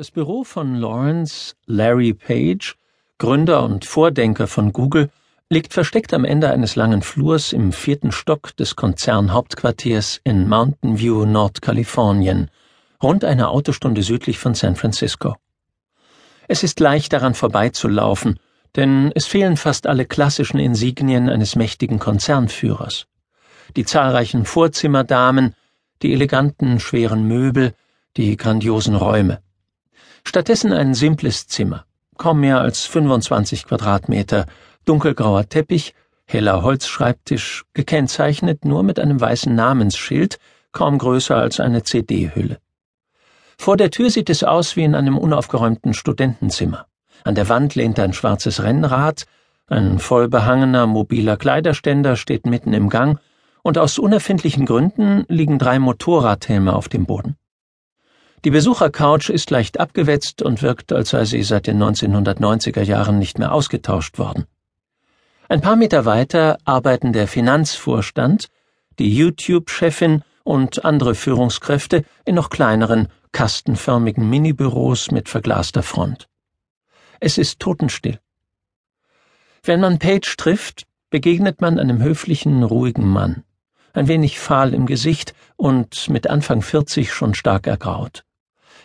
Das Büro von Lawrence Larry Page, Gründer und Vordenker von Google, liegt versteckt am Ende eines langen Flurs im vierten Stock des Konzernhauptquartiers in Mountain View, Nordkalifornien, rund eine Autostunde südlich von San Francisco. Es ist leicht daran vorbeizulaufen, denn es fehlen fast alle klassischen Insignien eines mächtigen Konzernführers. Die zahlreichen Vorzimmerdamen, die eleganten, schweren Möbel, die grandiosen Räume. Stattdessen ein simples Zimmer, kaum mehr als 25 Quadratmeter, dunkelgrauer Teppich, heller Holzschreibtisch, gekennzeichnet nur mit einem weißen Namensschild, kaum größer als eine CD-Hülle. Vor der Tür sieht es aus wie in einem unaufgeräumten Studentenzimmer. An der Wand lehnt ein schwarzes Rennrad, ein voll behangener mobiler Kleiderständer steht mitten im Gang, und aus unerfindlichen Gründen liegen drei Motorradhelme auf dem Boden. Die Besuchercouch ist leicht abgewetzt und wirkt, als sei sie seit den 1990er Jahren nicht mehr ausgetauscht worden. Ein paar Meter weiter arbeiten der Finanzvorstand, die YouTube-Chefin und andere Führungskräfte in noch kleineren, kastenförmigen Minibüros mit verglaster Front. Es ist totenstill. Wenn man Page trifft, begegnet man einem höflichen, ruhigen Mann, ein wenig fahl im Gesicht und mit Anfang 40 schon stark ergraut.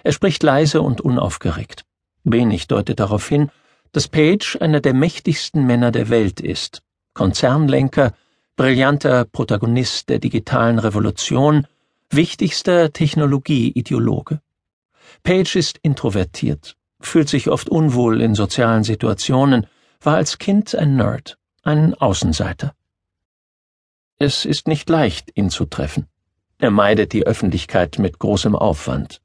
Er spricht leise und unaufgeregt. Wenig deutet darauf hin, dass Page einer der mächtigsten Männer der Welt ist, Konzernlenker, brillanter Protagonist der digitalen Revolution, wichtigster Technologieideologe. Page ist introvertiert, fühlt sich oft unwohl in sozialen Situationen, war als Kind ein Nerd, ein Außenseiter. Es ist nicht leicht, ihn zu treffen. Er meidet die Öffentlichkeit mit großem Aufwand.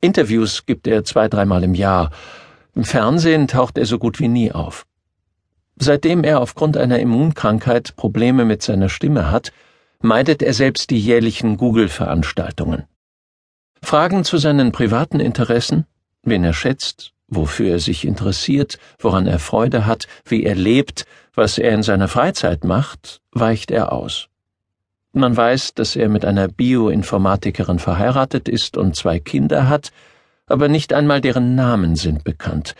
Interviews gibt er zwei, dreimal im Jahr. Im Fernsehen taucht er so gut wie nie auf. Seitdem er aufgrund einer Immunkrankheit Probleme mit seiner Stimme hat, meidet er selbst die jährlichen Google-Veranstaltungen. Fragen zu seinen privaten Interessen, wen er schätzt, wofür er sich interessiert, woran er Freude hat, wie er lebt, was er in seiner Freizeit macht, weicht er aus. Man weiß, dass er mit einer Bioinformatikerin verheiratet ist und zwei Kinder hat, aber nicht einmal deren Namen sind bekannt,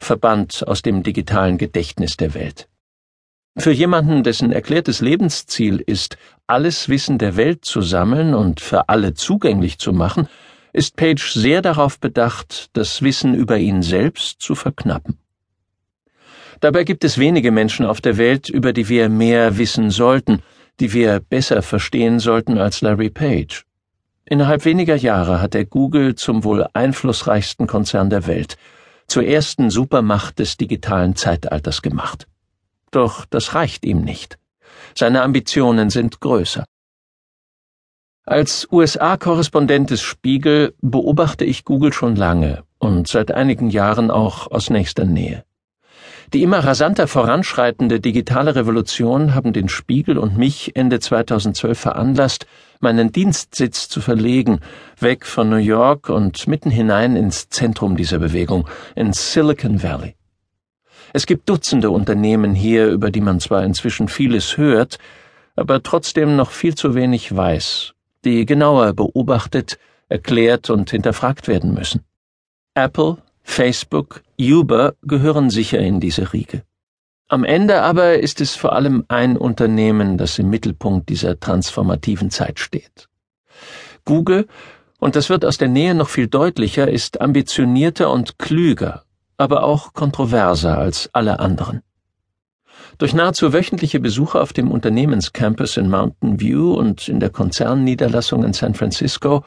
verbannt aus dem digitalen Gedächtnis der Welt. Für jemanden, dessen erklärtes Lebensziel ist, alles Wissen der Welt zu sammeln und für alle zugänglich zu machen, ist Page sehr darauf bedacht, das Wissen über ihn selbst zu verknappen. Dabei gibt es wenige Menschen auf der Welt, über die wir mehr wissen sollten, die wir besser verstehen sollten als Larry Page. Innerhalb weniger Jahre hat er Google zum wohl einflussreichsten Konzern der Welt, zur ersten Supermacht des digitalen Zeitalters gemacht. Doch das reicht ihm nicht. Seine Ambitionen sind größer. Als USA-Korrespondent des Spiegel beobachte ich Google schon lange und seit einigen Jahren auch aus nächster Nähe. Die immer rasanter voranschreitende digitale Revolution haben den Spiegel und mich Ende 2012 veranlasst, meinen Dienstsitz zu verlegen, weg von New York und mitten hinein ins Zentrum dieser Bewegung, ins Silicon Valley. Es gibt Dutzende Unternehmen hier, über die man zwar inzwischen vieles hört, aber trotzdem noch viel zu wenig weiß, die genauer beobachtet, erklärt und hinterfragt werden müssen. Apple, Facebook, Uber gehören sicher in diese Riege. Am Ende aber ist es vor allem ein Unternehmen, das im Mittelpunkt dieser transformativen Zeit steht. Google, und das wird aus der Nähe noch viel deutlicher, ist ambitionierter und klüger, aber auch kontroverser als alle anderen. Durch nahezu wöchentliche Besuche auf dem Unternehmenscampus in Mountain View und in der Konzernniederlassung in San Francisco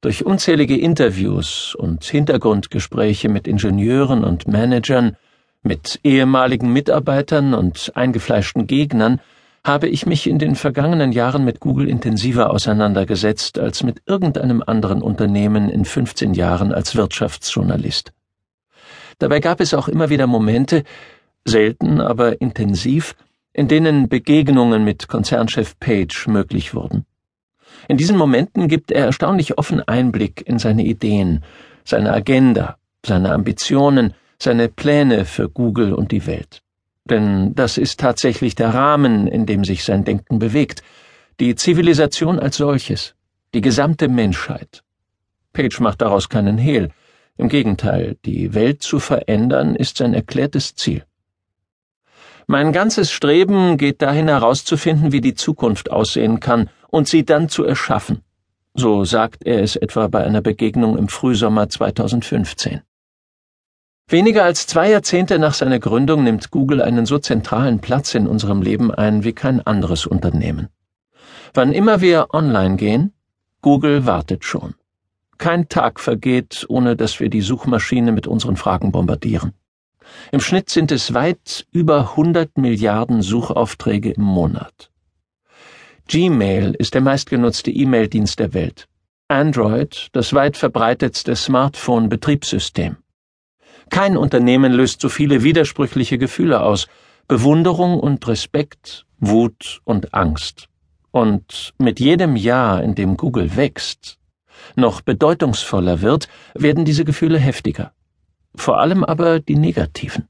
durch unzählige Interviews und Hintergrundgespräche mit Ingenieuren und Managern, mit ehemaligen Mitarbeitern und eingefleischten Gegnern habe ich mich in den vergangenen Jahren mit Google intensiver auseinandergesetzt als mit irgendeinem anderen Unternehmen in 15 Jahren als Wirtschaftsjournalist. Dabei gab es auch immer wieder Momente, selten aber intensiv, in denen Begegnungen mit Konzernchef Page möglich wurden. In diesen Momenten gibt er erstaunlich offen Einblick in seine Ideen, seine Agenda, seine Ambitionen, seine Pläne für Google und die Welt. Denn das ist tatsächlich der Rahmen, in dem sich sein Denken bewegt, die Zivilisation als solches, die gesamte Menschheit. Page macht daraus keinen Hehl. Im Gegenteil, die Welt zu verändern ist sein erklärtes Ziel. Mein ganzes Streben geht dahin herauszufinden, wie die Zukunft aussehen kann und sie dann zu erschaffen. So sagt er es etwa bei einer Begegnung im Frühsommer 2015. Weniger als zwei Jahrzehnte nach seiner Gründung nimmt Google einen so zentralen Platz in unserem Leben ein wie kein anderes Unternehmen. Wann immer wir online gehen, Google wartet schon. Kein Tag vergeht, ohne dass wir die Suchmaschine mit unseren Fragen bombardieren. Im Schnitt sind es weit über 100 Milliarden Suchaufträge im Monat. Gmail ist der meistgenutzte E-Mail-Dienst der Welt. Android das weit verbreitetste Smartphone-Betriebssystem. Kein Unternehmen löst so viele widersprüchliche Gefühle aus. Bewunderung und Respekt, Wut und Angst. Und mit jedem Jahr, in dem Google wächst, noch bedeutungsvoller wird, werden diese Gefühle heftiger. Vor allem aber die negativen.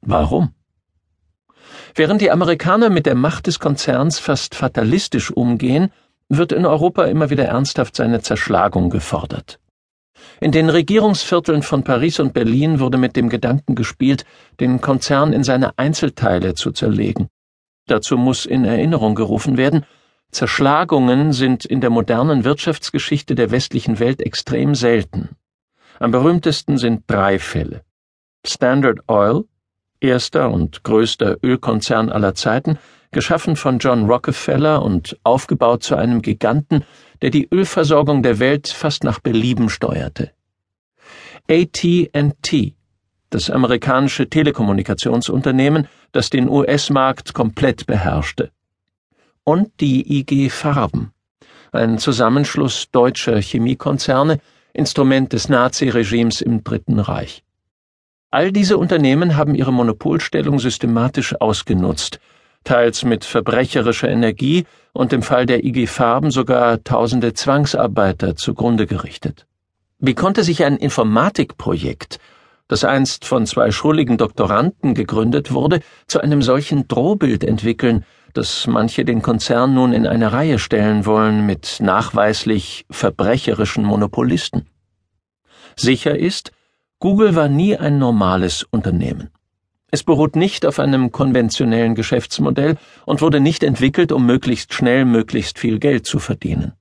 Warum? Während die Amerikaner mit der Macht des Konzerns fast fatalistisch umgehen, wird in Europa immer wieder ernsthaft seine Zerschlagung gefordert. In den Regierungsvierteln von Paris und Berlin wurde mit dem Gedanken gespielt, den Konzern in seine Einzelteile zu zerlegen. Dazu muss in Erinnerung gerufen werden, Zerschlagungen sind in der modernen Wirtschaftsgeschichte der westlichen Welt extrem selten. Am berühmtesten sind drei Fälle. Standard Oil, erster und größter Ölkonzern aller Zeiten, geschaffen von John Rockefeller und aufgebaut zu einem Giganten, der die Ölversorgung der Welt fast nach Belieben steuerte. AT&T, das amerikanische Telekommunikationsunternehmen, das den US-Markt komplett beherrschte. Und die IG Farben, ein Zusammenschluss deutscher Chemiekonzerne, Instrument des Naziregimes im Dritten Reich. All diese Unternehmen haben ihre Monopolstellung systematisch ausgenutzt, teils mit verbrecherischer Energie und im Fall der IG Farben sogar tausende Zwangsarbeiter zugrunde gerichtet. Wie konnte sich ein Informatikprojekt, das einst von zwei schrulligen Doktoranden gegründet wurde, zu einem solchen Drohbild entwickeln, dass manche den Konzern nun in eine Reihe stellen wollen mit nachweislich verbrecherischen Monopolisten? Sicher ist, Google war nie ein normales Unternehmen. Es beruht nicht auf einem konventionellen Geschäftsmodell und wurde nicht entwickelt, um möglichst schnell möglichst viel Geld zu verdienen.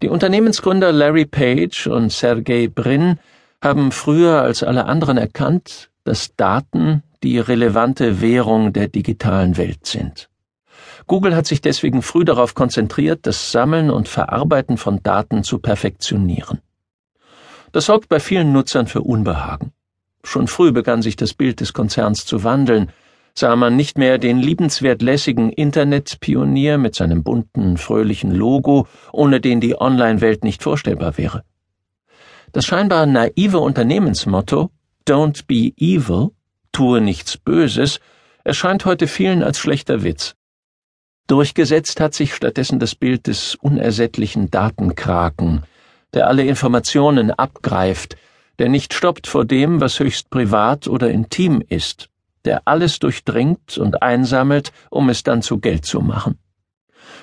Die Unternehmensgründer Larry Page und Sergey Brin haben früher als alle anderen erkannt, dass Daten die relevante Währung der digitalen Welt sind. Google hat sich deswegen früh darauf konzentriert, das Sammeln und Verarbeiten von Daten zu perfektionieren. Das sorgt bei vielen Nutzern für Unbehagen. Schon früh begann sich das Bild des Konzerns zu wandeln, sah man nicht mehr den liebenswert lässigen Internetpionier mit seinem bunten, fröhlichen Logo, ohne den die Online-Welt nicht vorstellbar wäre. Das scheinbar naive Unternehmensmotto Don't be evil, tue nichts Böses, erscheint heute vielen als schlechter Witz. Durchgesetzt hat sich stattdessen das Bild des unersättlichen Datenkraken, der alle Informationen abgreift, der nicht stoppt vor dem, was höchst privat oder intim ist, der alles durchdringt und einsammelt, um es dann zu Geld zu machen.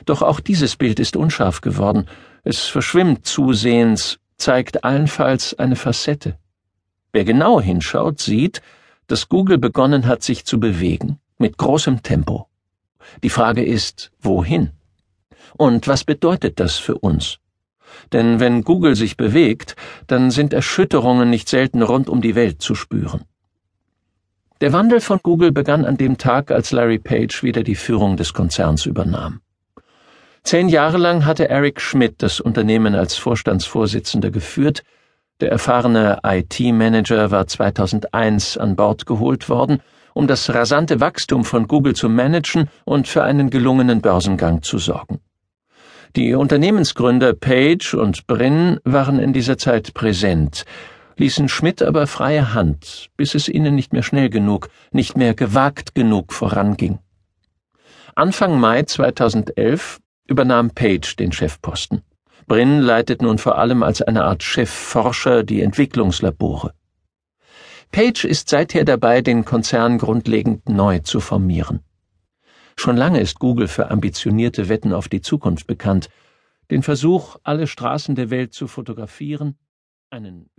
Doch auch dieses Bild ist unscharf geworden, es verschwimmt zusehends, zeigt allenfalls eine Facette. Wer genau hinschaut, sieht, dass Google begonnen hat, sich zu bewegen, mit großem Tempo. Die Frage ist, wohin? Und was bedeutet das für uns? Denn wenn Google sich bewegt, dann sind Erschütterungen nicht selten rund um die Welt zu spüren. Der Wandel von Google begann an dem Tag, als Larry Page wieder die Führung des Konzerns übernahm. Zehn Jahre lang hatte Eric Schmidt das Unternehmen als Vorstandsvorsitzender geführt, der erfahrene IT-Manager war 2001 an Bord geholt worden, um das rasante Wachstum von Google zu managen und für einen gelungenen Börsengang zu sorgen. Die Unternehmensgründer Page und Brin waren in dieser Zeit präsent, ließen Schmidt aber freie Hand, bis es ihnen nicht mehr schnell genug, nicht mehr gewagt genug voranging. Anfang Mai 2011 übernahm Page den Chefposten. Brin leitet nun vor allem als eine Art Chefforscher die Entwicklungslabore. Page ist seither dabei, den Konzern grundlegend neu zu formieren. Schon lange ist Google für ambitionierte Wetten auf die Zukunft bekannt. Den Versuch, alle Straßen der Welt zu fotografieren, einen